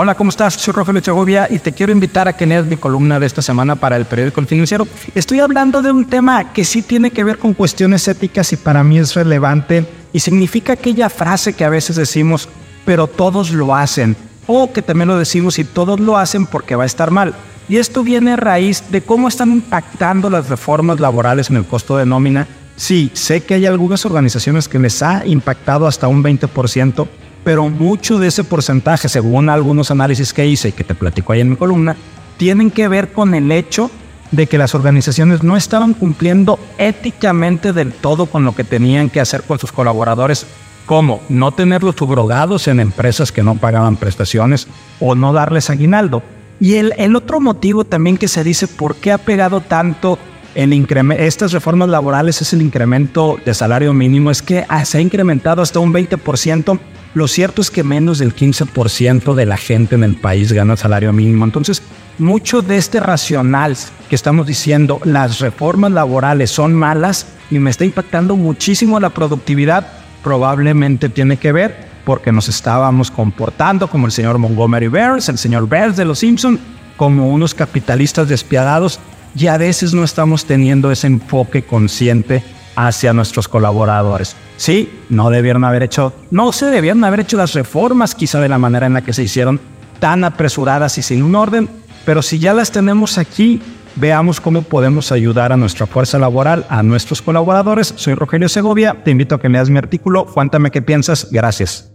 Hola, ¿cómo estás? Soy Rogelio Segovia y te quiero invitar a que leas mi columna de esta semana para el periódico El Financiero. Estoy hablando de un tema que sí tiene que ver con cuestiones éticas y para mí es relevante y significa aquella frase que a veces decimos, pero todos lo hacen, o que también lo decimos y todos lo hacen porque va a estar mal. Y esto viene a raíz de cómo están impactando las reformas laborales en el costo de nómina. Sí, sé que hay algunas organizaciones que les ha impactado hasta un 20%, pero mucho de ese porcentaje, según algunos análisis que hice y que te platico ahí en mi columna, tienen que ver con el hecho de que las organizaciones no estaban cumpliendo éticamente del todo con lo que tenían que hacer con sus colaboradores, como no tenerlos subrogados en empresas que no pagaban prestaciones o no darles aguinaldo. Y el, el otro motivo también que se dice por qué ha pegado tanto el estas reformas laborales es el incremento de salario mínimo, es que se ha incrementado hasta un 20% lo cierto es que menos del 15% de la gente en el país gana salario mínimo. Entonces, mucho de este racional que estamos diciendo, las reformas laborales son malas y me está impactando muchísimo la productividad, probablemente tiene que ver porque nos estábamos comportando como el señor Montgomery Burns, el señor Burns de los Simpson, como unos capitalistas despiadados y a veces no estamos teniendo ese enfoque consciente hacia nuestros colaboradores. Sí, no debieron haber hecho, no se debieron haber hecho las reformas quizá de la manera en la que se hicieron, tan apresuradas y sin un orden, pero si ya las tenemos aquí, veamos cómo podemos ayudar a nuestra fuerza laboral, a nuestros colaboradores. Soy Rogelio Segovia, te invito a que leas mi artículo, cuéntame qué piensas, gracias.